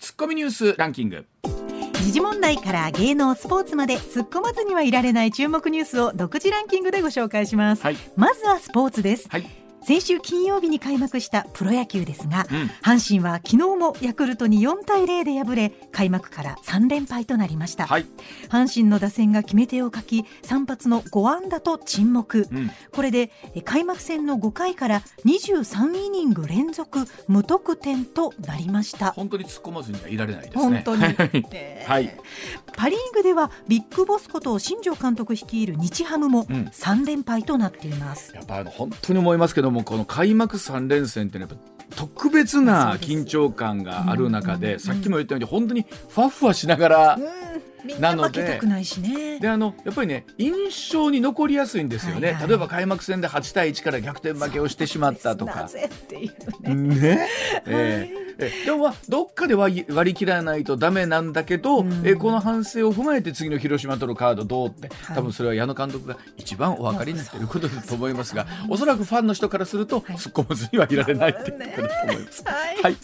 ツッコミニュースランキング。時事問題から芸能スポーツまで突っ込まずにはいられない注目ニュースを独自ランキングでご紹介します、はい。まずはスポーツです。はい先週金曜日に開幕したプロ野球ですが、うん。阪神は昨日もヤクルトに4対0で敗れ開幕から3連敗となりました、はい、阪神の打線が決め手を欠き3発の5安打と沈黙、うん、これでえ開幕戦の5回から23イニング連続無得点となりました。本当に突っ込まずにはいられないですね。本当に、はい。ねはいパ・リーグではビッグボスこと新庄監督率いる日ハムもうん。3連敗となっています、やっぱあの本当に思いますけどもこの開幕3連戦っていうのはやっぱ特別な緊張感がある中で、さっきも言ったように本当にふわふわしながら、なのでであのやっぱりね印象に残りやすいんですよね、はいはい。例えば開幕戦で8対1から逆転負けをしてしまったとか。ね、ね。えええでもまあどっかで割り割り切らないとダメなんだけど、うん。えこの反省を踏まえて次の広島とのカードどうって。はい。多分それは矢野監督が一番お分かりになっていることだと思いますが おそらくファンの人からするとはい。突っ込まずにはいられないっていうことだと思います。はい。はい、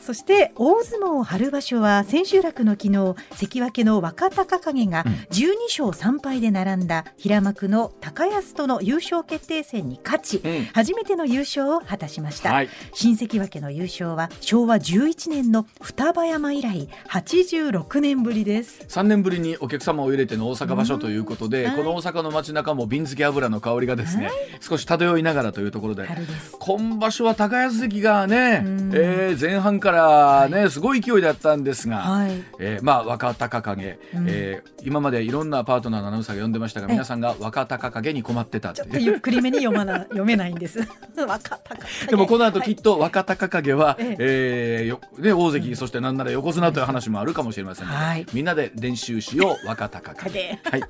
そして大相撲春場所は千秋楽の昨日関脇の若隆景がうん。12勝3敗で並んだ平幕の高安との優勝決定戦に勝ち、うん。初めての優勝を果たしました、はい。新関脇の優勝は昭和11年の双葉山以来86年ぶりです。3年ぶりにお客様を入れての大阪場所ということで、はい。この大阪の街中も瓶漬け油の香りがですね、少し漂いながらというところで今場所は高安関がね、うん。えー前半からね、すごい勢いだったんですが、はい。えーまあ若隆景、うん。えー今までいろんなパートナーのアナウンサーが呼んでましたが、皆さんが若隆景に困ってたってちょっとゆっくりめに読まな読めないんです。若隆景。でもこの後きっと若隆景は、え。えーよね、大関、そしてなんなら横綱という話もあるかもしれませんので、はいみんなで練習しよう若隆景。影はい、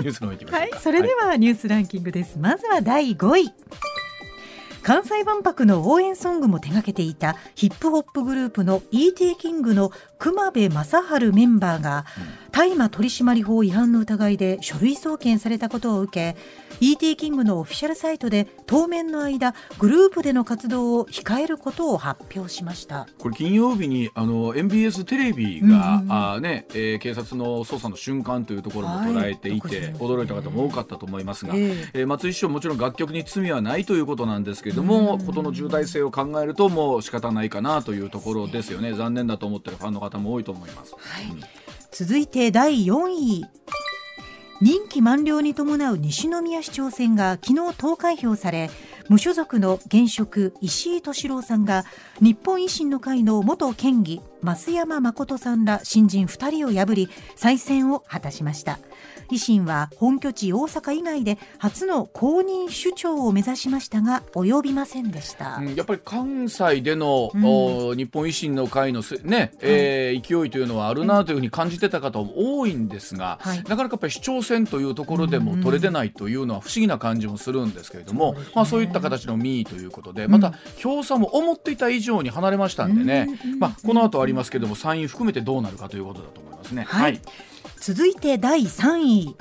ニュースの方行きましょうか。はい、それではニュースランキングです。まずは第5位。関西万博の応援ソングも手掛けていたヒップホップグループの E.T. キングの熊部正治メンバーが大麻取締法違反の疑いで書類送検されたことを受け E.T. キングのオフィシャルサイトで当面の間グループでの活動を控えることを発表しました。これ金曜日にあの MBS テレビが、うんうんうん。あーねえー警察の捜査の瞬間というところも捉えていて、はい驚いた方も多かったと思いますが、ええ。えー松井市長もちろん楽曲に罪はないということなんですけれども、うんの重大性を考えるともう仕方ないかなというところですよね。残念だと思ってるファンの方も多いと思います。うん続いて第4位任期満了に伴う西宮市長選が昨日投開票され無所属の現職石井敏郎さんが日本維新の会の元県議増山誠さんら新人2人を破り再選を果たしました。維新は本拠地大阪以外で初の公認首長を目指しましたが及びませんでした、うんやっぱり関西での、うん。お日本維新の会のせ、ねえー勢いというのはあるなというふうに感じてた方も多いんですが、はい。なかなかやっぱり市長選というところでも取れてないというのは不思議な感じもするんですけれども、そうですね。まあ、そういった形の民意ということでまた票差も思っていた以上に離れましたんでね、うん。まあ、この後ありますけども参院含めてどうなるかということだと思いますね。はい続いて第3位。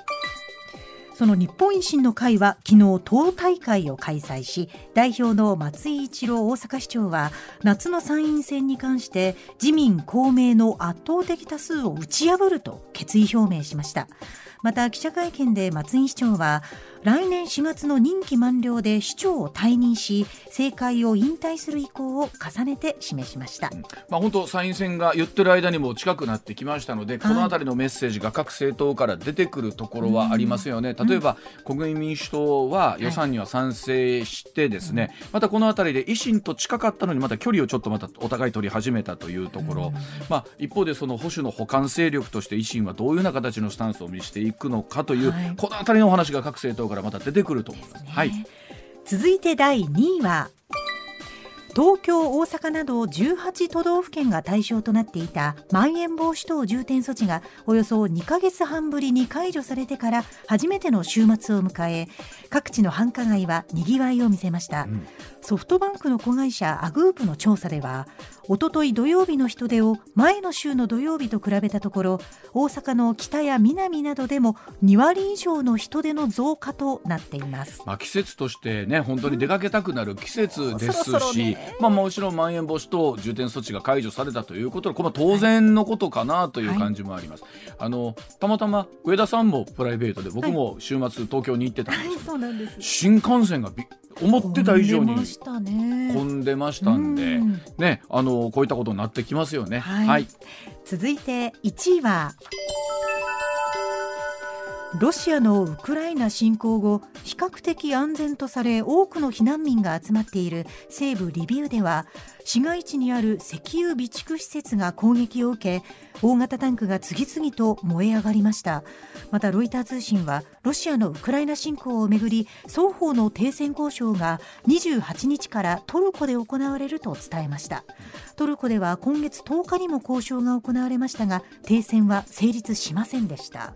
その日本維新の会は昨日党大会を開催し代表の松井一郎大阪市長は夏の参院選に関して自民公明の圧倒的多数を打ち破ると決意表明しました。また記者会見で松井市長は来年4月の任期満了で市長を退任し政界を引退する意向を重ねて示しました。まあ、本当参院選が言ってる間にも近くなってきましたので、この辺りのメッセージが各政党から出てくるところはありますよね。例えば、国民民主党は予算には賛成してですね、またこの辺りで維新と近かったのにまた距離をちょっとまたお互い取り始めたというところ、まあ、一方でその保守の補完勢力として維新はどういうような形のスタンスを見せていくのかという、はいこの辺りのお話が各政党からまた出てくると思います。はい。続いて第2位は東京、大阪など18都道府県が対象となっていたまん延防止等重点措置がおよそ2ヶ月半ぶりに解除されてから初めての週末を迎え各地の繁華街はにぎわいを見せました、ソフトバンクの子会社アグープの調査ではおととい土曜日の人出を前の週の土曜日と比べたところ大阪の北や南などでも2割以上の人出の増加となっています、まあ、季節としてね本当に出かけたくなる季節ですし、まあ、もちろんまん延防止等重点措置が解除されたということでこれは当然のことかなという感じもあります、あのたまたま上田さんもプライベートで僕も週末東京に行ってたんですけど、そうなんです。新幹線がび思ってた以上に混んでましたんでましたんで、うん。ね、あのこういったことになってきますよね。はい。続いて1位はロシアのウクライナ侵攻後比較的安全とされ多くの避難民が集まっている西部リビウでは市街地にある石油備蓄施設が攻撃を受け大型タンクが次々と燃え上がりました。またロイター通信はロシアのウクライナ侵攻をめぐり双方の停戦交渉が28日からトルコで行われると伝えました。トルコでは今月10日にも交渉が行われましたが停戦は成立しませんでした。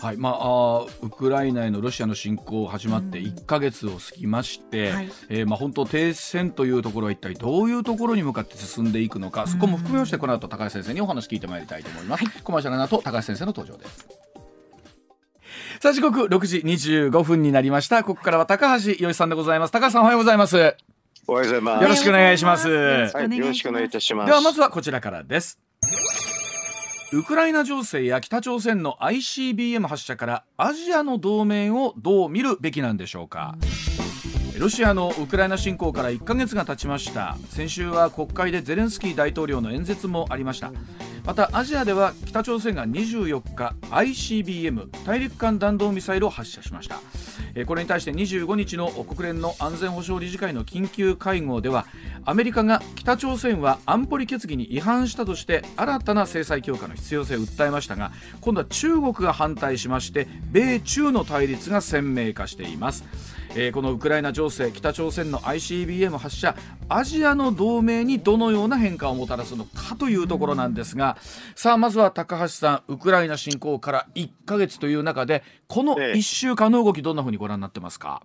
はい。まあ、ウクライナへのロシアの侵攻始まって1か月を過ぎまして、はい。えーまあ、本当、停戦というところは一体どういうところに向かって進んでいくのか、そこも含めまして、この後高橋先生にお話聞いてまいりたいと思います。コマーシャルの後高橋先生の登場です。さあ時刻6時25分になりました。ここからは高橋洋一さんでございます。高橋さんおはようございます。おはようございます。よろしくお願いします。はい、よろしくお願いいたします。ではまずはこちらからですウクライナ情勢や北朝鮮の ICBM 発射からアジアの同盟をどう見るべきなんでしょうか。ロシアのウクライナ侵攻から1ヶ月が経ちました。先週は国会でゼレンスキー大統領の演説もありました。またアジアでは北朝鮮が24日 ICBM 大陸間弾道ミサイルを発射しました。これに対して25日の国連の安全保障理事会の緊急会合ではアメリカが北朝鮮は安保理決議に違反したとして新たな制裁強化の必要性を訴えましたが今度は中国が反対しまして米中の対立が鮮明化しています。えーこのウクライナ情勢北朝鮮の ICBM 発射アジアの同盟にどのような変化をもたらすのかというところなんですがさあまずは高橋さんウクライナ侵攻から1ヶ月という中でこのええ。1週間の動きどんなふうにご覧になってますか、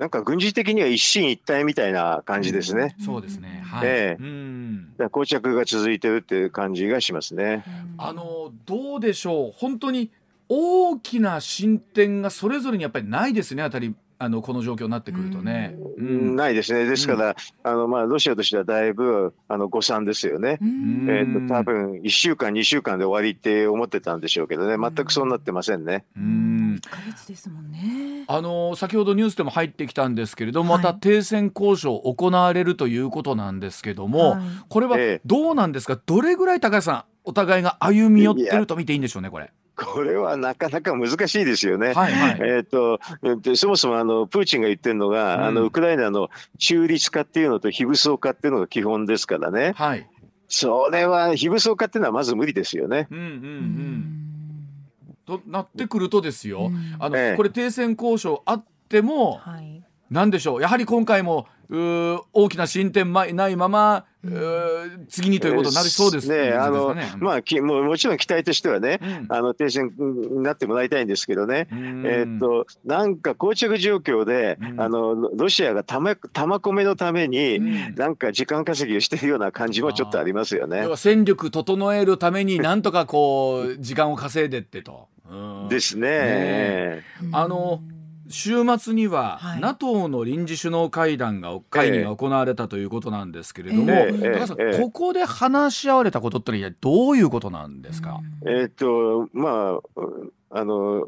なんか軍事的には一進一退みたいな感じですね。そうですね。はい、ええ。うん。膠着が続いてるっていう感じがしますね。あのどうでしょう。本当に大きな進展がそれぞれにやっぱりないですねあたりあのこの状況になってくるとね。うんないですね。ですから、あのまあロシアとしてはだいぶあの誤算ですよね。うんえっ、と多分一週間二週間で終わりって思ってたんでしょうけどね。全くそうなってませんね。うん1ヶ月ですもんねあの先ほどニュースでも入ってきたんですけれども、はいまた停戦交渉行われるということなんですけども、はいこれはええどうなんですか？どれぐらい高橋さんお互いが歩み寄ってると見ていいんでしょうねこれ。これはなかなか難しいですよね。はいはい。えー、とでそもそもあのプーチンが言ってるのが、うんあのウクライナの中立化っていうのと非武装化っていうのが基本ですからね、はい。それは非武装化っていうのはまず無理ですよね。うんうんう。うんとなってくるとですよ、うんあの、ええこれ停戦交渉あっても、はいなんでしょうやはり今回も大きな進展まないまま、次にということになりそうですね。あのまあきもうもちろん期待としてはね、うん。あの停戦になってもらいたいんですけどね。うん。えーっとなんか膠着状況で、うん。あのロロシアが玉玉込めのために、うん。なんか時間稼ぎをしてるような感じもちょっとありますよね。戦力整えるためになんとかこう時間を稼いでってと。うん。ですね。ねあの週末には、はい。NATO の臨時首脳会談が会議が行われたということなんですけれども、ええ。高橋さん、ええ。ここで話し合われたことってのはどういうことなんですか、えーっとまああの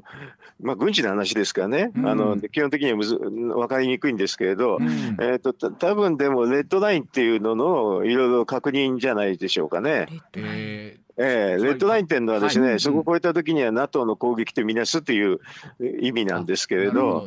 まあ軍事の話ですからね、うん。あの基本的にはむず分かりにくいんですけれど、うん。えーっとた多分でもレッドラインっていうののいろいろ確認じゃないでしょうかね。ええーレッドラインっていうのはですね、はい。そこを越えた時には NATO の攻撃とみなすという意味なんですけーれど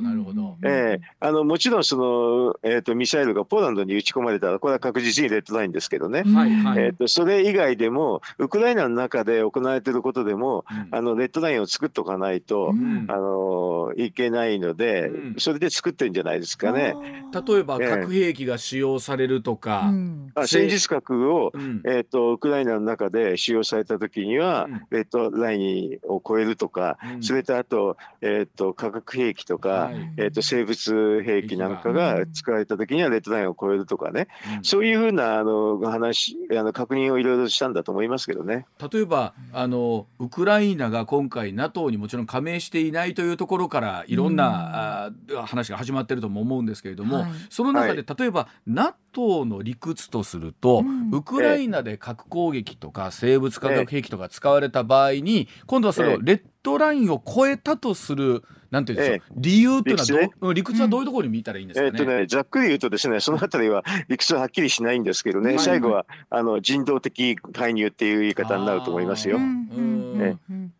もちろんその、えー、とミサイルがポーランドに撃ち込まれたらこれは確実にレッドラインですけどね、はいはい。えー、とそれ以外でもウクライナの中で行われていることでもうん。あのレッドラインを作っておかないと、うん。あのいけないので、うん。それで作ってるんじゃないですかね。例えばええ。核兵器が使用されるとか、あ戦術核を、うん。えー、とウクライナの中で使用さされた時には、うん。レッドラインを超えるとか、うん。それとあと,、えー、と化学兵器とか、はい。えー、と生物兵器なんかが使われた時にはレッドラインを超えるとかね、そういうふうなあの話あの確認をいろいろしたんだと思いますけどね。例えばあのウクライナが今回 NATO にもちろん加盟していないというところからいろんな、あー話が始まってるとも思うんですけれども、はい。その中で、は例えば NATO の理屈とすると、うん。ウクライナで核攻撃とか生物化学兵器とか使われた場合に、今度はそれええ。をレッドラインを超えたとするなんていうんでしょう、え理由っていうのはどう理屈はどういうところに見たらいいんですかね？えーとね、ざっくり言うとですねそのあたりは理屈ははっきりしないんですけどね、はい最後はあの人道的介入っていう言い方になると思いますよ。あー。うん。うん。えうん。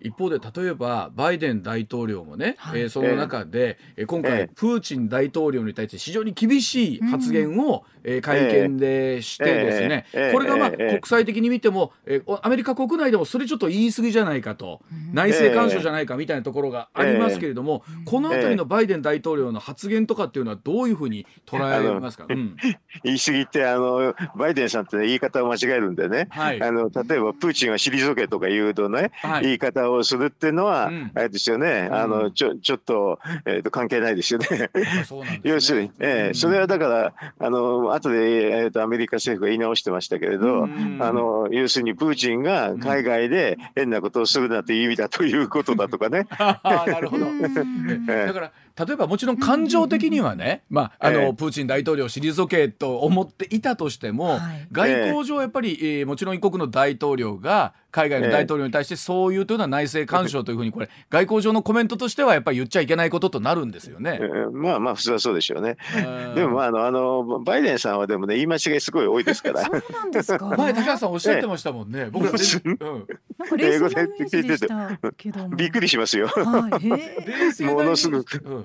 一方で例えばバイデン大統領もね、はい。えーその中で、えー今回、ええ。プーチン大統領に対して非常に厳しい発言を、えー会見でしてですね、これがまあ、ええ。国際的に見ても、えーアメリカ国内でもそれちょっと言い過ぎじゃないかと、内政干渉じゃないかみたいなところがありますけれども、この辺りのバイデン大統領の発言とかっていうのはどういうふうに捉えますか、うん。言い過ぎってあのバイデンさんって、ね、言い方を間違えるんでね、はい。あの例えばプーチンは退けとか言うとね、はい。言い方をするっていうのは、うん。あれですよね、あうん。のちょちょっと,、えー、と関係ないですよね。ね。要するに、えうん。ーそれはだから、あの後で、えー、とアメリカ政府が言い直してましたけれど、うんあの要するにプーチンが海外で変なことをするなという意味だということだとかね。なるほど。だから例えばもちろん感情的にはね、まああの、ええプーチン大統領を退けと思っていたとしても、はい外交上やっぱり、えーもちろん一国の大統領が海外の大統領に対してそういうというのは内政干渉というふうにこれ外交上のコメントとしてはやっぱり言っちゃいけないこととなるんですよねえ。ーまあまあ普通はそうでしょうね。うんでもまああのあのバイデンさんはでもね言い間違いすごい多いですから。そうなんですか？前高橋さんおっしゃってましたもんね。僕ら全然、うん、なんか冷静なイメージでしたけども。びっくりしますよ。はい。ものすごくうん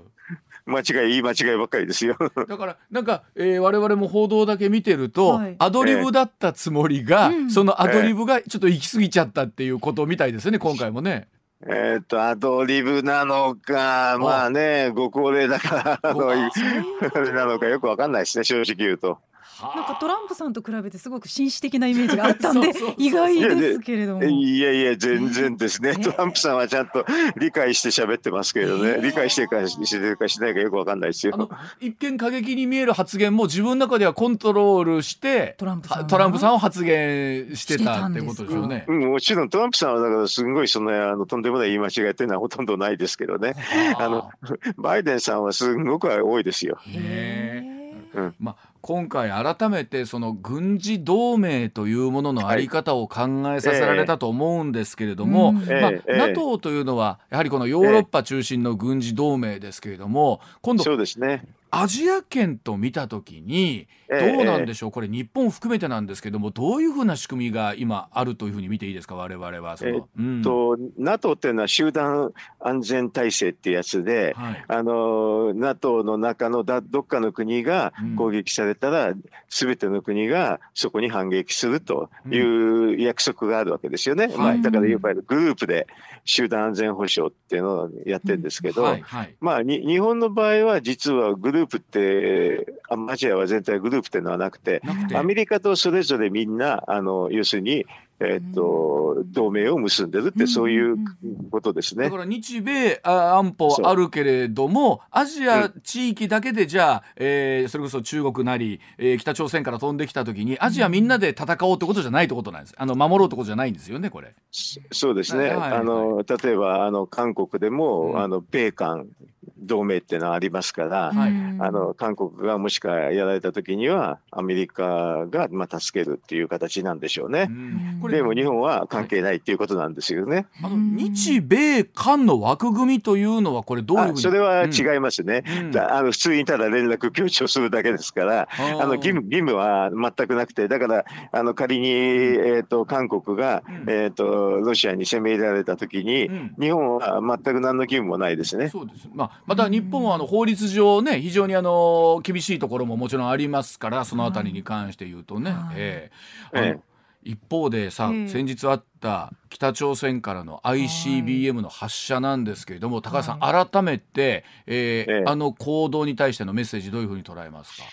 間違い言い間違いばっかりですよ。だからなんか、えー、我々も報道だけ見てると、はいアドリブだったつもりが、うんそのアドリブがちょっと行き過ぎちゃったっていうことみたいですよね今回もね。えっとアドリブなのかまあねご高齢だからあのごあれなのかよくわかんないですね正直言うと。なんかトランプさんと比べてすごく紳士的なイメージがあったんで 意外ですけれども。いやいや全然ですね、えートランプさんはちゃんと理解して喋ってますけどね、えー。理解してるかしてるかしないかよくわかんないですあのよ。一見過激に見える発言も自分の中ではコントロールしてトランプさんトランプさんを発言してたってことでしょうね。うん、もちろんトランプさんはだからすごいそのあのとんでもない言い間違いっていうのはほとんどないですけどね。あ。のバイデンさんはすごく多いですよ。へーへまあ、今回改めてその軍事同盟というもののあり方を考えさせられたと思うんですけれども、うん。まあええ。NATO というのはやはりこのヨーロッパ中心の軍事同盟ですけれども今度そうですね。アジア圏と見た時にどええうなんでしょう？これ日本含めてなんですけどもどういうふうな仕組みが今あるというふうに見ていいですか？我々はその、えうん。と NATO っていうのは集団安全体制っていうやつで、はい。あの NATO の中のだどっかの国がうん。攻撃されたら、すべての国がそこに反撃するという約束があるわけですよね。まあ、はいだからいわゆるグループで集団安全保障っていうのをやってるんですけど、まあ、に日本の場合は実はグループってあアジアは全体グループっていうのはなくてなくて。アメリカとそれぞれみんなあの要するに、えっと同盟を結んでるってそういうことですね。だか。ら日米あ安保あるけれどもアジア地域だけでじゃあ、えーそれこそ中国なり、えー北朝鮮から飛んできた時にアジアみんなで戦おうってことじゃないってことなんです。あの守ろうってことじゃないんですよねこれ。そそうですね。はいあの例えばあの韓国でも、うん。あの米韓同盟っていうのはありますから、はい。あの韓国がもしかやられた時にはアメリカがまあ助けるっていう形なんでしょうね。う。んでも日本は関係ないっていうことなんですよね。あの日米韓の枠組みというのはこれどういうそれはうん。違いますね。うん。だあの普通にただ連絡強調するだけですから、あの義務義務は全くなくて、だからあの仮に、えー、と韓国が、うん。えー、とロシアに攻め入れられた時に、うん。日本は全く何の義務もないですね。そうです、まあ、また日本はあの法律上ね非常にあの厳しいところももちろんありますからそのあたりに関して言うとね、はい。ええ。あのえ一方でさ、ええ先日あった北朝鮮からの ICBM の発射なんですけれども、高橋さん、は改めて、えーええ。あの行動に対してのメッセージどういうふうに捉えますか？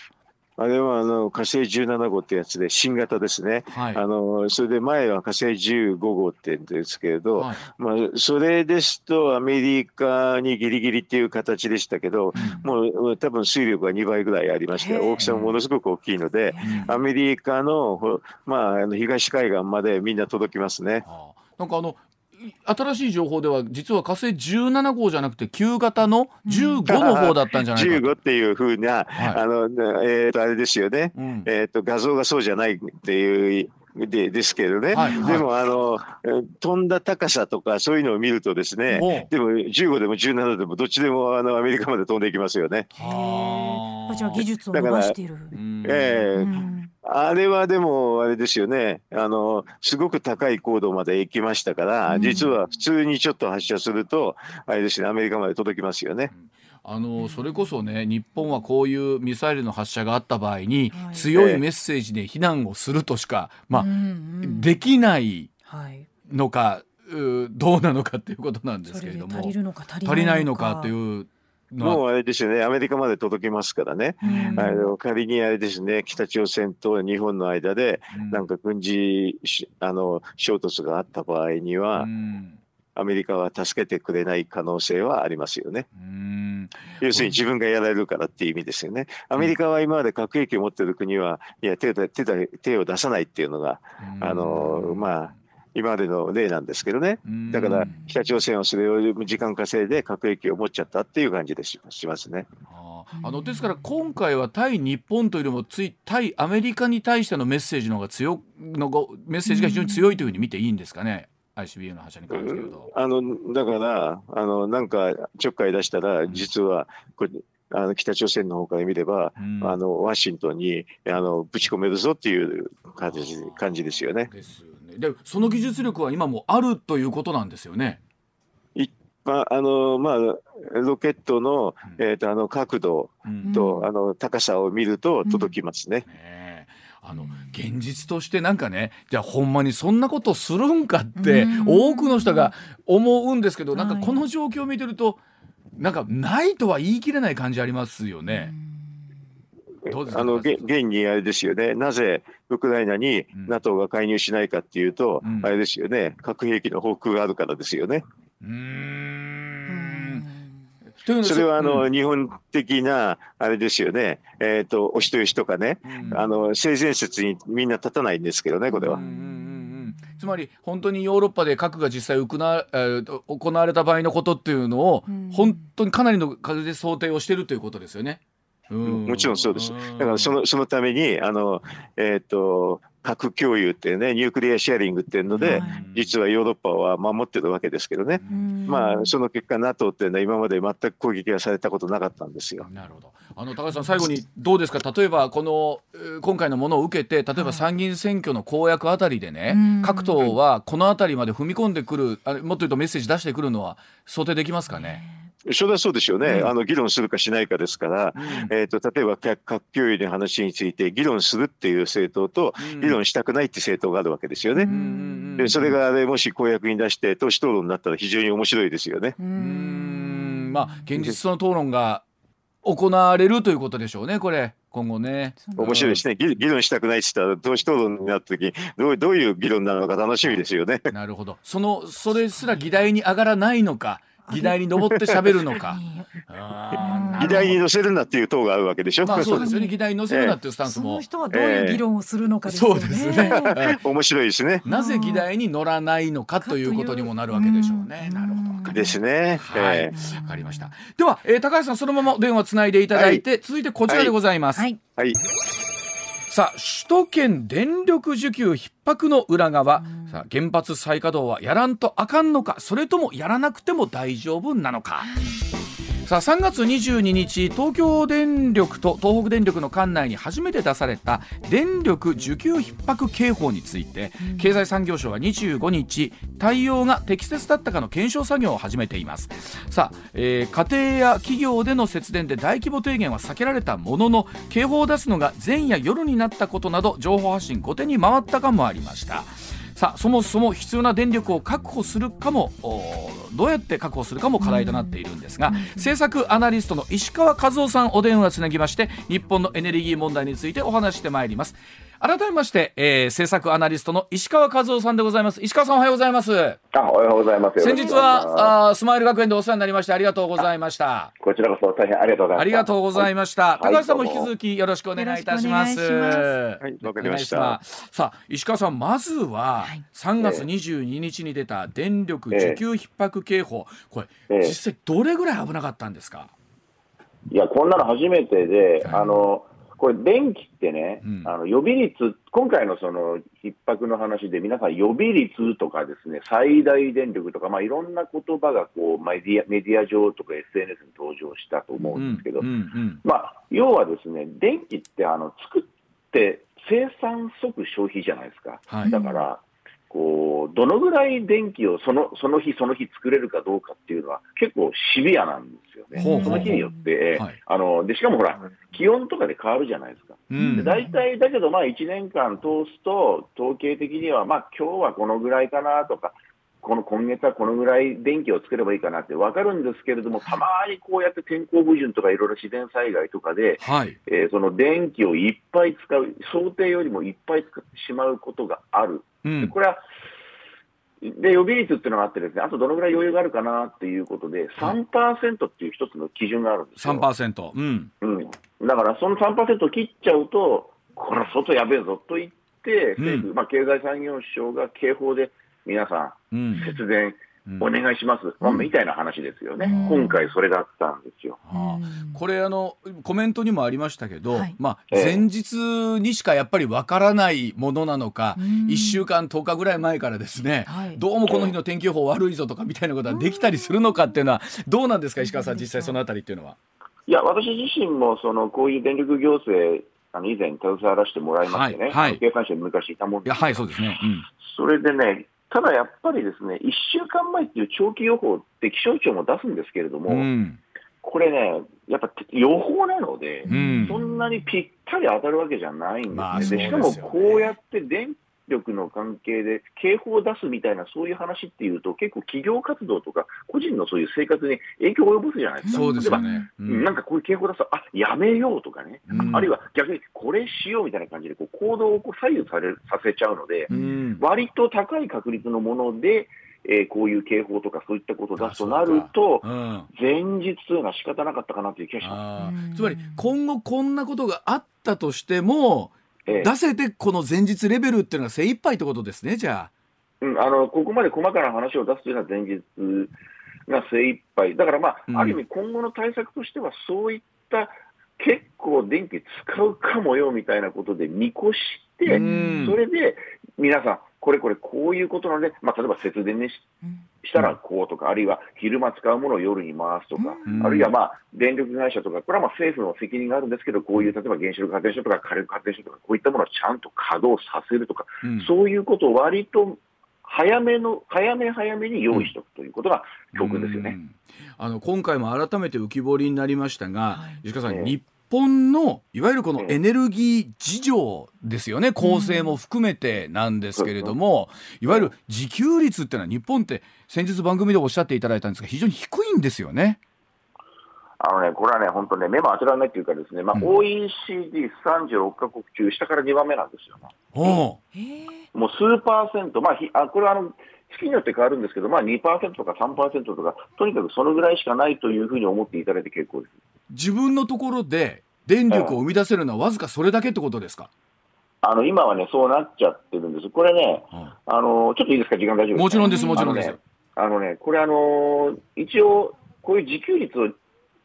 あれはあの火星17号ってやつで新型ですね、はい、あのそれで前は火星15号って言うんですけれど、はい、まあ、それですとアメリカにギリギリっていう形でしたけど、うん、もう多分水力が2倍ぐらいありまして大きさもものすごく大きいのでアメリカの,、まあ、あの東海岸までみんな届きますね。なんかあの新しい情報では実は火星17号じゃなくて旧型の15の方だったんじゃないか15っていうふうな、はい、あのえー、とあれですよね、うん、えー、と画像がそうじゃないっていうでですけどね、はいはい、でもあの飛んだ高さとかそういうのを見るとですね。でも15でも17でもどっちでもあのアメリカまで飛んでいきますよね。はあ。じゃあ技術を伸ばしている。ええーあれはでもあれですよね。あのすごく高い高度まで行きましたから、うん、実は普通にちょっと発射するとあれですねアメリカまで届きますよね。あのそれこそね日本はこういうミサイルの発射があった場合に、はい、強いメッセージで非難をするとしか、まあ、できないのか、うどうなのかっていうことなんですけれども。足りないのかというもうあれですよね、アメリカまで届きますからね、あの仮にあれですね、北朝鮮と日本の間で、なんか軍事あの衝突があった場合には、アメリカは助けてくれない可能性はありますよね。要するに自分がやられるからっていう意味ですよね。アメリカは今まで核兵器を持っている国は、いや手手手を出さないっていうのが、あのまあ、今までの例なんですけどね、だから北朝鮮はそれを時間稼いで核兵器を持っちゃったっていう感じでしますね。あのですから今回は対日本というよりもつい対アメリカに対してのメッセージの方が強のメッセージが非常に強いというふうに見ていいんですかね？ICBM の発射に関して言うと。あのだからあのなんかちょっかい出したら実はこれあの北朝鮮の方から見れば、うん、あのワシントンにあのぶち込めるぞっていう感じ感じですよね。ですでその技術力は今もあるということなんですよね。まああのまあ、ロケットの,、えーと、あの角度と、うん、あの高さを見ると届きますね。うん。あの現実としてなんかねじゃあほんまにそんなことするんかって多くの人が思うんですけどなんかこの状況を見てるとなんかないとは言い切れない感じありますよね。あの現にあれですよね、なぜウクライナに NATO が介入しないかっていうと、うん、あれですよね、核兵器の報復があるからですよね。うん。それはあの、うん、日本的なあれですよね、えーと、お人よしとかね、うん、あの性善説にみんな立たないんですけどね、これは。つまり本当にヨーロッパで核が実際行わ,、えー、行われた場合のことっていうのを、本当にかなりの数で想定をしているということですよね。もちろんそうです。だからそのそのためにあの、えーと、核共有っていうねニュークリアシェアリングっていうので、はい、実はヨーロッパは守ってるわけですけどね、まあその結果 NATO っていうのは今まで全く攻撃がされたことなかったんですよ。なるほど。あの高橋さん最後にどうですか？例えばこの今回のものを受けて例えば参議院選挙の公約あたりでね、各党はこのあたりまで踏み込んでくるあもっと言うとメッセージ出してくるのは想定できますかね？それはそうですよね、うん、あの議論するかしないかですから、うん、えーと、例えば核共有の話について議論するっていう政党と、議論したくないっていう政党があるわけですよね。でそれが、ね、もし公約に出して党首討論になったら非常に面白いですよね。うんまあ、現実の討論が行われるということでしょうね、これ。今後ね。面白いですね。議論したくないって言ったら、党首討論になった時どうどういう議論なのか楽しみですよね。なるほど。その、それすら議題に上がらないのか。議題に上って喋るのか。議題に乗せるなっていう党があるわけでしょ。まあそうですよね。議題に乗せるなっていうスタンスも。その人はどういう議論をするのかですよね。そうですね。面白いですね。なぜ議題に乗らないのかということにもなるわけでしょうね。なるほど。ですね。はい。わかりました。では、えー、高橋さんそのまま電話つないでいただいて、続いてこちらでございます。はい。はいさあ首都圏電力需給逼迫の裏側、さあ原発再稼働はやらんとあかんのかそれともやらなくても大丈夫なのか。さあ3月22日東京電力と東北電力の管内に初めて出された電力需給逼迫警報について、経済産業省は25日対応が適切だったかの検証作業を始めています。さあ、えー、家庭や企業での節電で大規模低減は避けられたものの警報を出すのが前夜夜になったことなど情報発信後手に回った感もありました。さあそもそも必要な電力を確保するかもどうやって確保するかも課題となっているんですが、政策アナリストの石川和夫さんお電話つなぎまして日本のエネルギー問題についてお話してまいります改めまして、えー、政策アナリストの石川和夫さんでございます。石川さんおはようございます。あおはようございます。先日はあスマイル学園でお世話になりましてありがとうございました。こちらこそ大変ありがとうございます。ありがとうございました、はい、高橋さんも引き続きよろしくお願いいたします。はいわかりましたさあ石川さんまずは3月22日に出た電力需給逼迫警報。これ、実際どれぐらい危なかったんですか？いやこんなの初めてで、はい、あのこれ、電気ってね、うん、あの予備率、今回のその逼迫の話で、皆さん、予備率とかですね、最大電力とか、まあ、いろんな言葉がこうメディアメディア上とか SNS に登場したと思うんですけど、うんうんうん、まあ、要はですね、電気ってあの作って生産即消費じゃないですか。はい、だからこうどのぐらい電気をそのその日その日作れるかどうかっていうのは結構シビアなんですよね、その日によって、はい、あのでしかもほら、気温とかで変わるじゃないですか、うん、で大体だけど、まあ、1年間通すと、統計的には、まあ今日はこのぐらいかなとか、この今月はこのぐらい電気をつければいいかなって分かるんですけれども、たまにこうやって天候不順とかいろいろ自然災害とかで、はい、えー、その電気をいっぱい使う、想定よりもいっぱい使ってしまうことがある。うん、これはで予備率っていうのがあって、ですねあとどのぐらい余裕があるかなっていうことで、3%っていう一つの基準があるんですよ。3%、うん。うん、だからその3%を切っちゃうと、これ、外やべえぞと言って、政府、うん、まあ、経済産業省が警報で皆さん、節電、お願いします、まあ、みたいな話ですよね、今回それだったんですよ。はあ、これあの、コメントにもありましたけど、はい、まあ、前日にしかやっぱりわからないものなのか、えー、1週間、10日ぐらい前からですね、はい、どうもこの日の天気予報悪いぞとかみたいなことはできたりするのかっていうのは、どうなんですか、石川さん、実際そのあたりっていうのは。いや、私自身もそのこういう電力行政、あの以前、携わらせてもらいましてね、はい。はい、経産省に昔いたもんですはい、そうですね、うん、それでね、ただやっぱりですね、1週間前っていう長期予報って気象庁も出すんですけれども、うん、これね、やっぱ予報なので、うん、そんなにぴったり当たるわけじゃないんですね。まあ、で、ね、しかもこうやって電力の関係で警報を出すみたいなそういう話っていうと結構企業活動とか個人のそういう生活に影響を及ぼすじゃないですか。そうですよね、うん、なんかこういう警報出すとあやめようとかね、うん、あるいは逆にこれしようみたいな感じでこう行動をこう左右されさせちゃうので、うん、割と高い確率のものでえー、こういう警報とかそういったことを出すとなると、うん、前日というのは仕方なかったかなという気がします。つまり今後こんなことがあったとしても出せてこの前日レベルっていうのは精一杯ってことですね、じゃあ。うん、あのここまで細かな話を出すというのは前日が精一杯、だからまあ、うん、ある意味、今後の対策としては、そういった結構電気使うかもよみたいなことで見越して、それで皆さん、これこれこういうことなので、まあ、例えば節電にししたらこうとか、あるいは昼間使うものを夜に回すとか、あるいはまあ電力会社とか、これはまあ政府の責任があるんですけど、こういう例えば原子力発電所とか火力発電所とか、こういったものをちゃんと稼働させるとか、そういうことを割と早めの早め早めに用意しておくということが教訓ですよね。あの今回も改めて浮き彫りになりましたが、石川さん、日本のいわゆるこのエネルギー事情ですよね、構成も含めてなんですけれども、いわゆる自給率っていうのは日本って先日番組でおっしゃっていただいたんですが非常に低いんですよね。あのね、これはね、本当ね、目も当てられないというかですね、まあ、うん、OECD36 カ国中、下から2番目なんですよ、ね。もう数パーセント、まあ、ひあこれはあの月によって変わるんですけど、まあ2%とか3%とか、とにかくそのぐらいしかないというふうに思っていただいて結構です。自分のところで電力を生み出せるのはわずかそれだけってことですか、あの今はね、そうなっちゃってるんです。これね、うん、あのちょっといいですか、時間大丈夫ですか？もちろんです、もちろんです。あのね、これあの、一応、こういう自給率を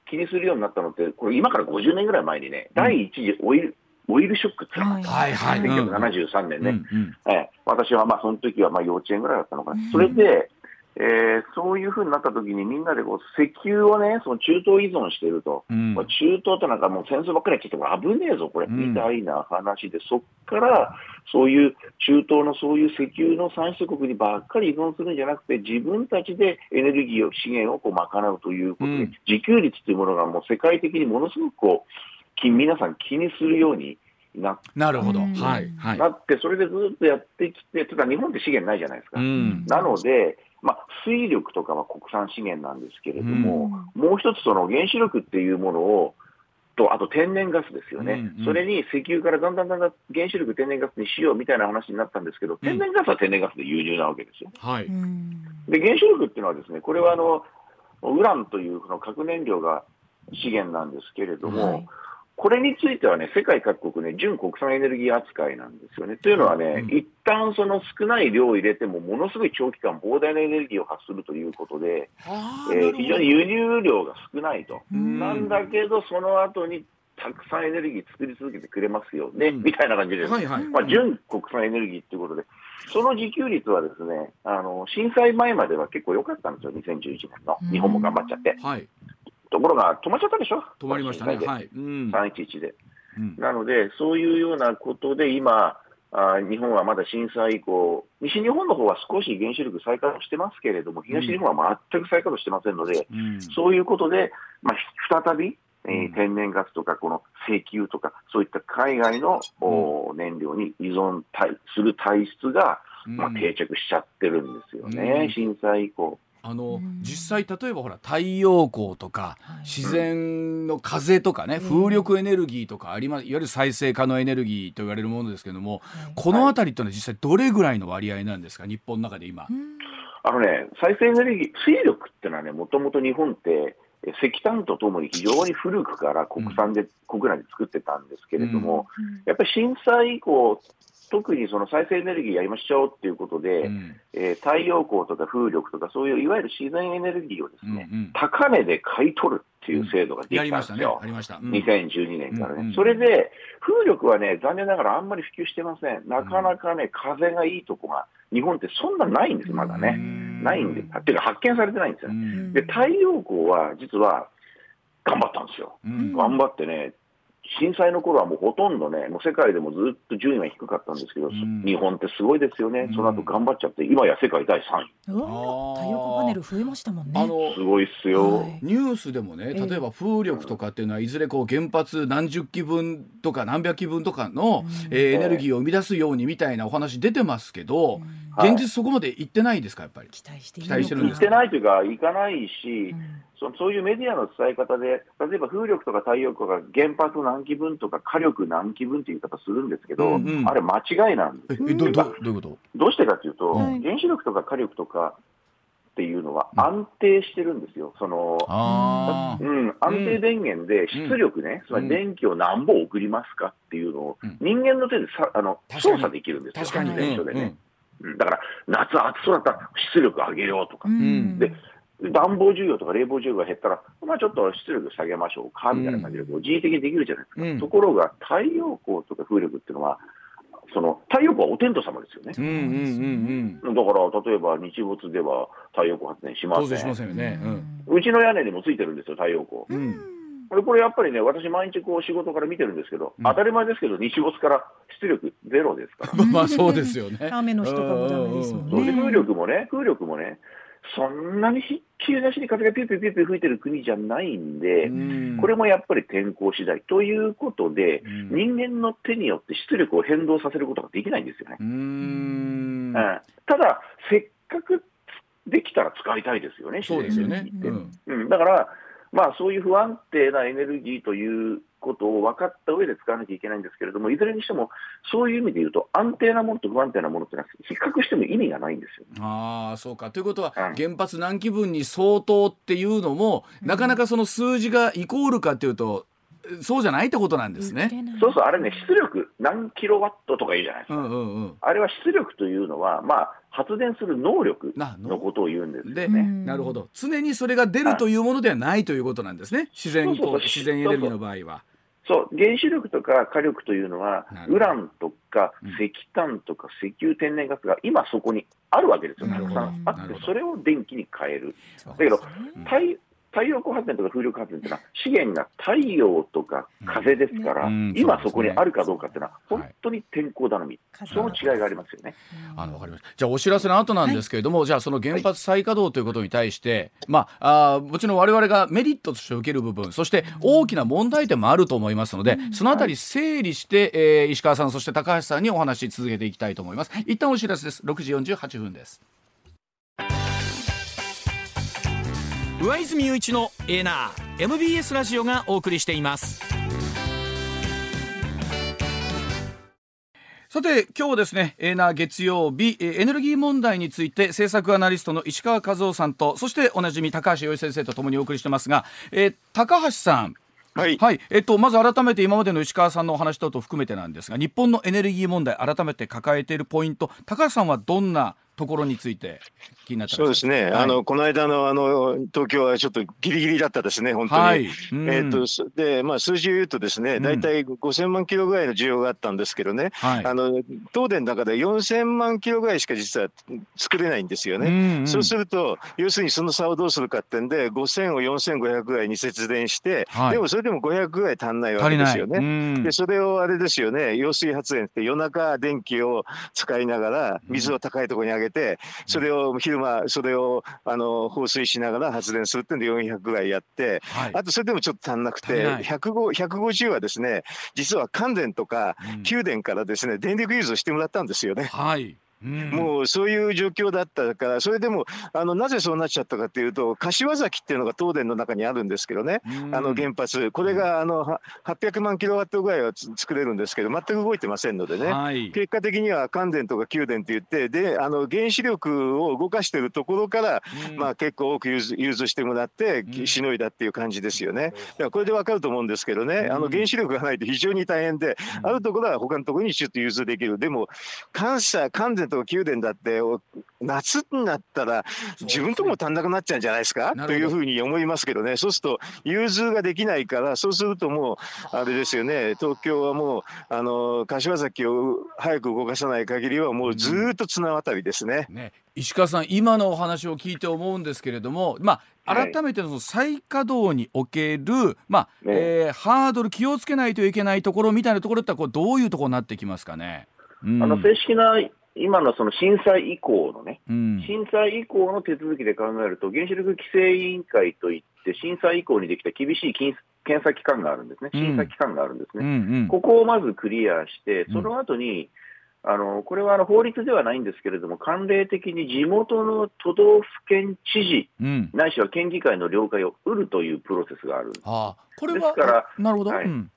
気にするようになったのって、これ今から50年ぐらい前にね、うん、第一次オイル、オイルショックってのがはい。はい、1973年ね、うんうん、えー、私はまあその時はまあ幼稚園ぐらいだったのかな、それで、えー、そういうふうになった時にみんなでこう石油をね、その中東依存していると、うん、中東ってなんかもう戦争ばっかりやっちゃって危ねえぞ、これ、うん、みたいな話で、そこからそういう中東のそういう石油の産出国にばっかり依存するんじゃなくて、自分たちでエネルギーを、資源をこう賄うということで、うん、自給率というものがもう世界的にものすごくこう皆さん気にするようにななるほど、はい。はい、なって、それでずっとやってきて、ただ日本って資源ないじゃないですか。なので、まあ、水力とかは国産資源なんですけれども、もう一つ、その原子力っていうものを、とあと天然ガスですよね、うんうん、それに石油からだんだんだんだん原子力、天然ガスにしようみたいな話になったんですけど、天然ガスは天然ガスで優秀なわけですよ。はい、で原子力っていうのは、ですねこれはあのウランというの核燃料が資源なんですけれども、はい、これについてはね、世界各国ね、純国産エネルギー扱いなんですよね。というのはね、うん、一旦その少ない量を入れても、ものすごい長期間、膨大なエネルギーを発するということで、えー、非常に輸入量が少ないと。なんだけど、その後にたくさんエネルギー作り続けてくれますよね、うん、みたいな感じです。はいはい、まあ、純国産エネルギーということで、その自給率はですね、あの震災前までは結構良かったんですよ、2011年の。日本も頑張っちゃって。はい、ところが、止まっちゃったでしょ、止まりましたね、はい。うん、311で、うん。なので、そういうようなことで今、あ日本はまだ震災以降、西日本の方は少し原子力再稼働してますけれども、東日本は全く再稼働してませんので、うん、そういうことで、まあ、再びえー、天然ガスとかこの石油とか、そういった海外の、うん、燃料に依存する体質が、まあ、定着しちゃってるんですよね、うん、震災以降。あの、実際例えばほら太陽光とか、自然の風とかね、風力エネルギーとかありますいわゆる再生可能エネルギーと言われるものですけども、この辺りというのは実際どれぐらいの割合なんですか？日本の中で今。あのね、再生エネルギー、水力っていうのはね、もともと日本って石炭とともに非常に古くから国産で、国内で作ってたんですけれども、やっぱり震災以降、特にその再生エネルギーやりましょうっていうことで、うん、えー、太陽光とか風力とか、そういういわゆる自然エネルギーをですね、うんうん、高値で買い取るっていう制度ができたんですよ、うん。ね。うん、2012年からね、うんうん、それで風力はね、残念ながらあんまり普及してません、なかなかね、風がいいとこが、日本ってそんなないんです、まだね、ないんで、っていうか発見されてないんですよ。で太陽光は実は頑張ったんですよ、頑張ってね、震災の頃はもうほとんどね、もう世界でもずっと順位は低かったんですけど、うん、日本ってすごいですよね、うん、その後頑張っちゃって、今や世界第3位。太陽光パネル増えましたもんね。あのすごいっすよ、はい、ニュースでもね、例えば風力とかっていうのは、いずれこう原発何十基分とか何百基分とかの、うん、えー、エネルギーを生み出すようにみたいなお話出てますけど、現実そこまでいってないですか、やっぱり？期待して期待してるんですか？いってないというか、いかないし、そそういうメディアの伝え方で、例えば風力とか太陽光が原発何基分とか火力何基分っていう言い方するんですけど、うんうん、あれ間違いなんです。えどどどういうこと？どうしてかというと、原子力とか火力とかっていうのは安定してるんですよ、そのうん、安定電源で出力ね、つまり電気を何本送りますかっていうのを、人間の手でさあの操作できるんですよ、発電所でね。だから夏暑そうだったら出力上げようとか、で暖房需要とか冷房需要が減ったら、まあ、ちょっと出力下げましょうかみたいな感じで、人為的にできるじゃないですか、うん、ところが太陽光とか風力っていうのは、その太陽光はお天道様ですよね、うんうんうんうん、だから例えば日没では太陽光発電しません、しませんよね、うん、うちの屋根にもついてるんですよ、太陽光。うんこれやっぱりね、私、毎日こう仕事から見てるんですけど、うん、当たり前ですけど、日没から出力ゼロですから。まあそうですよね。雨の日とかもダメですもんね。風力もね、風力もね、そんなにひっきりなしに風がピューピューピューピュー吹いてる国じゃないんで、んこれもやっぱり天候次第ということで、人間の手によって出力を変動させることができないんですよね。うん、ただ、せっかくできたら使いたいですよね、そうですよね、うん、だから、まあ、そういう不安定なエネルギーということを分かった上で使わなきゃいけないんですけれども、いずれにしても、そういう意味で言うと、安定なものと不安定なものってのは、比較しても意味がないんですよ、ね、あそうか。ということは、うん、原発何基分に相当っていうのも、なかなかその数字がイコールかというと、そうじゃないってことなんですね。そうそう、あれね、出力何キロワットとか言うじゃないですか。うんうんうん、あれは出力というのは、まあ、発電する能力の？ことを言うんですね。でなるほど。常にそれが出るというものではないということなんですね。自然自然エネルギーの場合は。そう原子力とか火力というのは、ウランとか石炭とか石油、天然ガスが今そこにあるわけですよ、たくさんあって、それを電気に変える。だけど、太太陽光発電とか風力発電っていうのは、資源が太陽とか風ですから、うん、今そこにあるかどうかっていうのは、本当に天候頼み、はい、その違いがありますよね。あのわかりました。じゃあ、お知らせの後なんですけれども、はい、じゃあ、その原発再稼働ということに対して、まあ、あもちろんわれわれがメリットとして受ける部分、そして大きな問題点もあると思いますので、そのあたり整理して、えー、石川さん、そして高橋さんにお話し続けていきたいと思います。一旦お知らせです。6時48分です。上泉雄一のエーナー MBS ラジオがお送りしています。さて今日はですねエーナー月曜日エネルギー問題について政策アナリストの石川和夫さんとそしておなじみ高橋洋一先生とともにお送りしてますが、えー、高橋さん。はい、はい、えっと、まず改めて今までの石川さんのお話等々含めてなんですが日本のエネルギー問題改めて抱えているポイント高橋さんはどんなところについて気になってそうですね、はい、あのこの間のあの東京はちょっとギリギリだったですね、本当に。はい。うん、えーとでまあ、数字を言うと、ですね大体5000万キロぐらいの需要があったんですけどね、はい、あの東電の中で4000万キロぐらいしか実は作れないんですよね。うんうん、そうすると、要するにその差をどうするかってんで、5000を4500ぐらいに節電して、はい、でもそれでも500ぐらい足んないわけですよね。でそれをあれですよね、揚水発電って夜中電気を使いながら、水を高いところに上げて、それを昼間、それをあの放水しながら発電するってんで400ぐらいやって、はい、あとそれでもちょっと足んなくて、150はですね、実は関電とか宮電からですね、電力融通してもらったんですよね。はいもうそういう状況だったから、それでもあのなぜそうなっちゃったかというと、柏崎っていうのが東電の中にあるんですけどね、あの原発、これがあの800万キロワットぐらいは作れるんですけど、全く動いてませんのでね、はい、結果的には関電とか給電といって、であの原子力を動かしているところから、まあ、結構多く融通してもらって、しのいだっていう感じですよね。だからこれで分かると思うんですけどね、あの原子力がないと非常に大変で、あるところは他のところにちょっと融通できる、でも、関西、関電とか宮殿だって夏になったら自分とも足んなくなっちゃうんじゃないですか？というふうに思いますけどね。そうすると融通ができないからそうするともうあれですよね。東京はもうあの柏崎を早く動かさない限りはもうずっと綱渡りですね。ね。石川さん今のお話を聞いて思うんですけれども、まあ、改めての再稼働における、まあね。えー、ハードル気をつけないといけないところみたいなところってこうどういうところになってきますかね？うん、あの正式な今のその震災以降のね、うん、震災以降の手続きで考えると、原子力規制委員会といって、震災以降にできた厳しい検査機関があるんですね、審査機関があるんですね、うんうん。うん、ここをまずクリアして、その後に、あのこれはあの法律ではないんですけれども、慣例的に地元の都道府県知事、うん、ないしは県議会の了解を得るというプロセスがあるあこれですから、なるほど、はい。うん、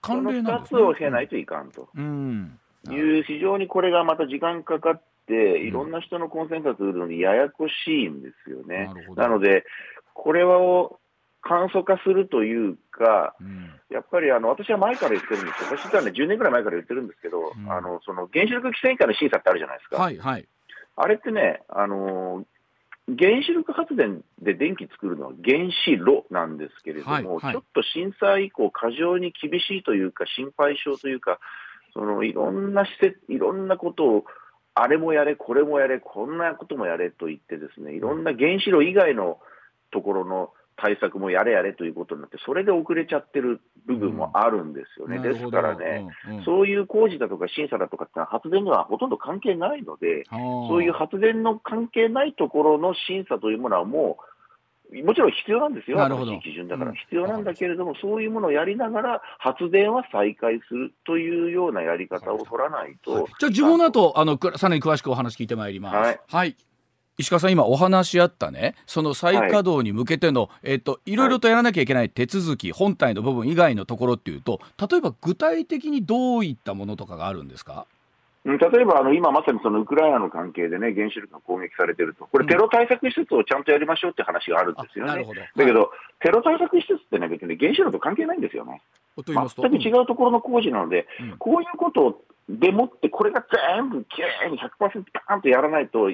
この2つを経ないといかんと。うんいう非常にこれがまた時間かかって、いろんな人のコンセンサス売るのにややこしいんですよね。なので、これを簡素化するというか、うん、やっぱりあの私は前から言ってるんですよ、私はね、10年ぐらい前から言ってるんですけど、うん、あのその原子力規制委員会の審査ってあるじゃないですか。はいはい、あれってね、あの原子力発電で電気作るのは原子炉なんですけれども、はいはい、ちょっと震災以降、過剰に厳しいというか、心配性というか、そのいろんな施設、いろんなことを、あれもやれ、これもやれ、こんなこともやれと言ってですね、いろんな原子炉以外のところの対策もやれやれということになって、それで遅れちゃってる部分もあるんですよね。うん、ですからね、うんうん、そういう工事だとか審査だとかってのは発電にはほとんど関係ないので、そういう発電の関係ないところの審査というものはもう、もちろん必要なんですよ、新しい基準だから。必要なんだけれども、うん、そういうものをやりながら、発電は再開するというようなやり方を取らないと。はい、じゃあ、自分の後あのさらに詳しくお話聞いてまいります。はい、はい。石川さん、今お話あったね、その再稼働に向けての、はい、えっと、いろいろとやらなきゃいけない手続き、はい、本体の部分以外のところっていうと、例えば具体的にどういったものとかがあるんですか？例えばあの今まさにそのウクライナの関係でね、原子力が攻撃されてると、これ、テロ対策施設をちゃんとやりましょうって話があるんですよね。だけど、テロ対策施設ってね、別に原子力と関係ないんですよね。全く違うところの工事なので、うん、こういうことでもって、これが全部きれいに100%パーンとやらないと、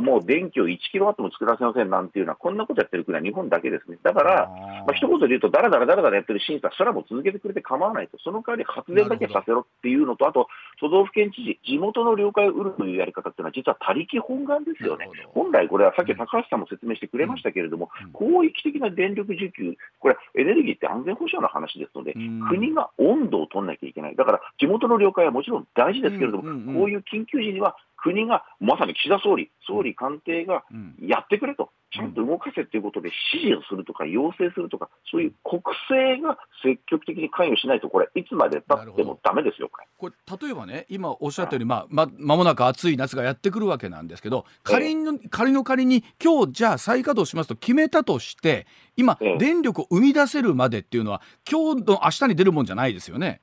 もう電気を1キロワットも作らせませんなんていうのは、こんなことやってる国は日本だけですね。だから、まあ一言で言うと、だらだらだらだらやってる審査、それはもう続けてくれて構わないと、その代わり発電だけさせろっていうのと、あと、都道府県知事、地元の了解を得るというやり方っていうのは、実は他力本願ですよね。本来、これはさっき高橋さんも説明してくれましたけれども、うん、広域的な電力需給、これ、エネルギーって安全保障の話ですので、うん、国が温度を取らなきゃいけない。だから、地元の了解はもちろん大事ですけれども、こういう緊急時には国が、まさに岸田総理、総理官邸がやってくれと、ちゃんと動かせということで指示をするとか、要請するとか、そういう国政が積極的に関与しないと、これ、いつまでたってもだめですよ、これ。これ例えばね、今おっしゃったように、まあままもなく暑い夏がやってくるわけなんですけど、仮の仮の仮に、今日じゃあ再稼働しますと決めたとして、今、電力を生み出せるまでっていうのは、今日の明日に出るもんじゃないですよね。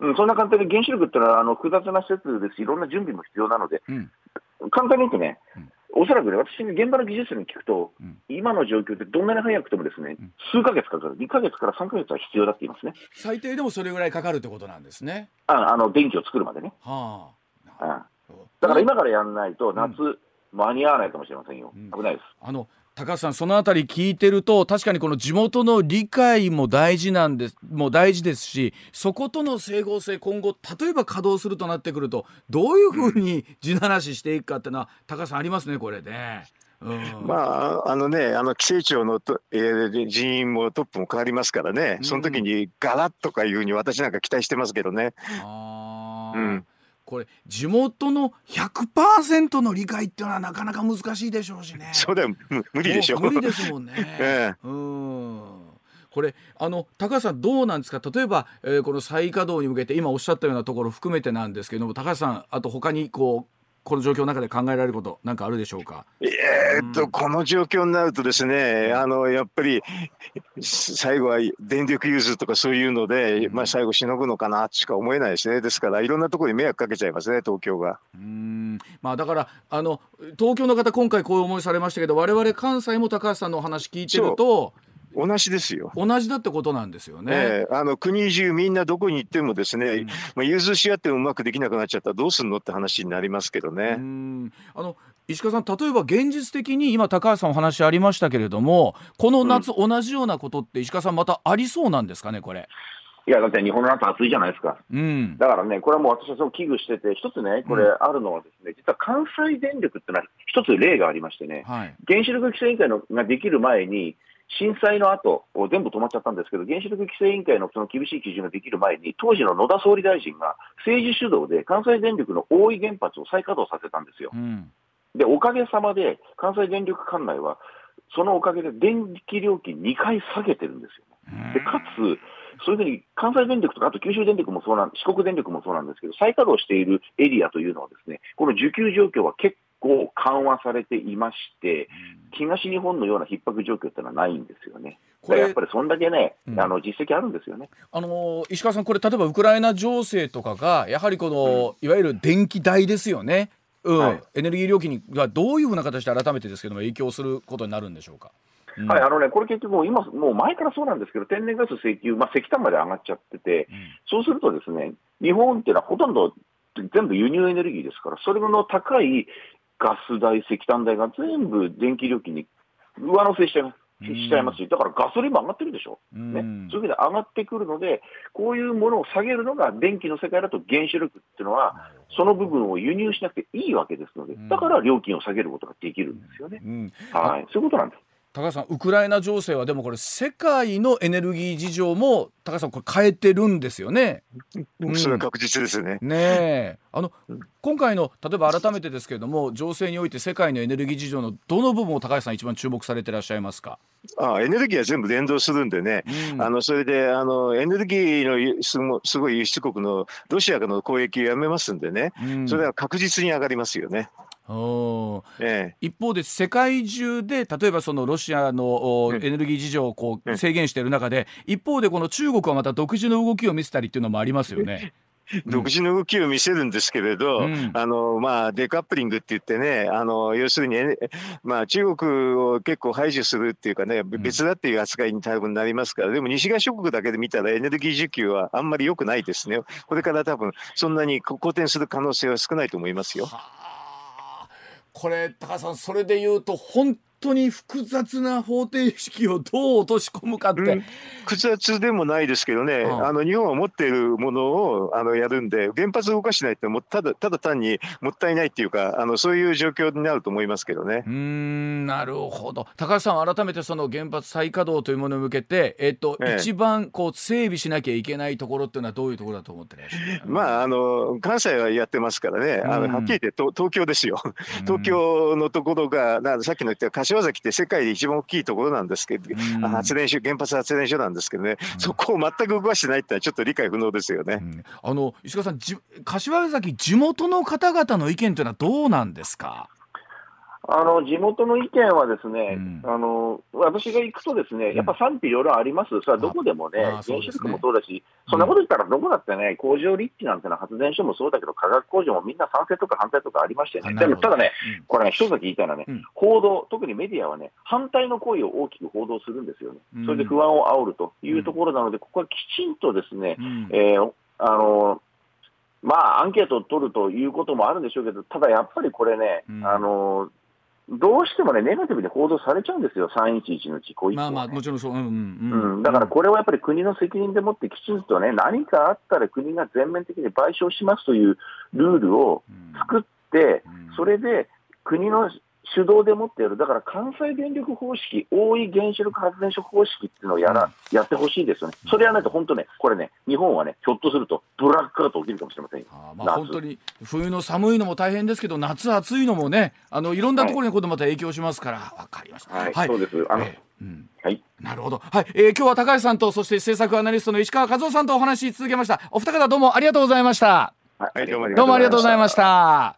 うん、そんな簡単に原子力ってのはあの複雑な施設ですし、いろんな準備も必要なので、うん、簡単に言うとね、うん、おそらくね、私、現場の技術者に聞くと、うん、今の状況でどんなに早くてもですね、数ヶ月かかる、2ヶ月から3ヶ月は必要だって言いますね。最低でもそれぐらいかかるってことなんですね。ああの電気を作るまでね。はあ、だから今からやらないと、夏、間に合わないかもしれませんよ、危ないです。あの高橋さんそのあたり聞いてると確かにこの地元の理解も大事なんですもう大事ですしそことの整合性今後例えば稼働するとなってくるとどういうふうに地ならししていくかっていうのは高橋さんありますねこれね。うん、まああのねあの規制庁のと、えー、人員もトップも変わりますからね、その時にガラッとかいうふうに私なんか期待してますけどね。あうんこれ地元の100%の理解っていうのはなかなか難しいでしょうしね。そうだよ無理でしょ。無理ですもんね。ええ、うんこれあの高橋さんどうなんですか？例えば、えー、この再稼働に向けて今おっしゃったようなところ含めてなんですけども高橋さんあと他にこうこの状況の中で考えられることなんかあるでしょうか？えー、っと、うん、この状況になるとですね、あのやっぱり最後は電力融通とかそういうので、まあ最後しのぐのかなしか思えないですね。ですからいろんなところに迷惑かけちゃいますね、東京が。うんまあだからあの東京の方今回こういう思いされましたけど、我々関西も高橋さんのお話聞いてると。同じですよ。同じだってことなんですよね。えー、あの国中みんなどこに行ってもですね、うん、まあ融通し合ってうまくできなくなっちゃったらどうすんのって話になりますけどね。あの石川さん例えば現実的に今高橋さんお話ありましたけれどもこの夏、同じようなことって石川さんまたありそうなんですかねこれ。いや、だって日本の夏暑いじゃないですか。うん、だからね、これはもう私はそう危惧してて、一つね、これあるのはですね、実は関西電力ってのは一つ例がありましてね、はい、原子力規制委員会のができる前に、震災の後全部止まっちゃったんですけど、原子力規制委員会のその厳しい基準ができる前に、当時の野田総理大臣が政治主導で関西電力の大井原発を再稼働させたんですよ。うん、で、おかげさまで関西電力管内は、そのおかげで電気料金2回下げてるんですよ、ね。でかつそういうふうに関西電力とか、あと九州電力もそうなん、四国電力もそうなんですけど、再稼働しているエリアというのはですね、この需給状況は結構緩和されていまして、東日本のような逼迫状況っていうのはないんですよね。これやっぱりそんだけね、うん、あの実績あるんですよね。あの石川さん、これ例えばウクライナ情勢とかがやはりこの、うん、いわゆる電気代ですよね。うん、はい、エネルギー料金がどういうふうな形で改めてですけども影響することになるんでしょうか。うん、はい、あのね、これ結局もう今、もう前からそうなんですけど、天然ガス請求、まあ、石炭まで上がっちゃってて、うん、そうするとですね、日本っていうのはほとんど全部輸入エネルギーですから、それの高いガス代、石炭代が全部電気料金に上乗せしちゃいます。しちゃいますし、だからガソリンも上がってるでしょ、ね、そういう意味で上がってくるので、こういうものを下げるのが電気の世界だと原子力っていうのは、その部分を輸入しなくていいわけですので、だから料金を下げることができるんですよね。はい、そういうことなんです。高橋さん、ウクライナ情勢はでもこれ世界のエネルギー事情も高橋さんこれ変えてるんですよね。うん、それは確実ですね。ねあの今回の例えば改めてですけれども情勢において世界のエネルギー事情のどの部分を高橋さん一番注目されていらっしゃいますか？あエネルギーは全部連動するんでね、うん、あのそれであのエネルギーのすごすごい輸出国のロシアの攻撃をやめますんでね、うん、それは確実に上がりますよね。ええ、一方で世界中で例えばそのロシアのエネルギー事情をこう制限している中で一方でこの中国はまた独自の動きを見せたりっていうのもありますよね。独自の動きを見せるんですけれど、うん、あのまあ、デカップリングって言ってね、あの要するに、まあ、中国を結構排除するっていうかね、別だっていう扱いに多分なりますから、でも西側諸国だけで見たらエネルギー需給はあんまり良くないですね、これから多分そんなに好転する可能性は少ないと思いますよ。これ高橋さんそれで言うと本当に複雑な方程式をどう落とし込むかって、うん、複雑でもないですけどね、うん、あの日本は持っているものをあのやるんで原発動かしないってもただただ単にもったいないっていうかあのそういう状況になると思いますけどね。うんなるほど。高橋さん改めてその原発再稼働というものに向けて、えっと、ええ、一番こう整備しなきゃいけないところっていうのはどういうところだと思ってらっしゃるまああの関西はやってますからね、あのはっきり言って東京ですよ。東京のところがなさっきの言った柏崎って世界で一番大きいところなんですけど、うん、発電所原発発電所なんですけどね、うん、そこを全く動かしてないってのはちょっと理解不能ですよね。うん、あの石川さん柏崎地元の方々の意見というのはどうなんですか？あの地元の意見はですね、うん、あの私が行くとですね、やっぱ賛否いろいろあります、それはどこでもね、原子力もそうだし、そんなこと言ったらどこだってね、工場立地なんてのは発電所もそうだけど、化学工場もみんな賛成とか反対とかありましてね、でもただね、これね、一つだけ言いたいのはね、報道、特にメディアはね、反対の声を大きく報道するんですよね、それで不安を煽るというところなので、ここはきちんとですね、えー、あのまあ、アンケートを取るということもあるんでしょうけど、ただやっぱりこれね、あのどうしてもね、ネガティブに報道されちゃうんですよ、311の事故以降、ね、まあまあ、もちろんそう、うんうんうん、だからこれはやっぱり国の責任でもってきちんとね、何かあったら国が全面的に賠償しますというルールを作って、それで国の主導でもってやる、だから関西電力方式、大井原子力発電所方式っていうのをやら、うん、やってほしいですよね、それやらないと本当ね、これね、日本はね、ひょっとするとブラックアウト起きるかもしれませんあまあ、本当に冬の寒いのも大変ですけど、夏暑いのもね、あのいろんなところにこまた影響しますから、わ、はい、かりました。はい、はい、そうです。あの、えー、うん。はい、なるほど、はい。えー、今日は高橋さんとそして政策アナリストの石川和夫さんとお話し続けました。お二方どうもありがとうございました、はい、どうもありがとうございました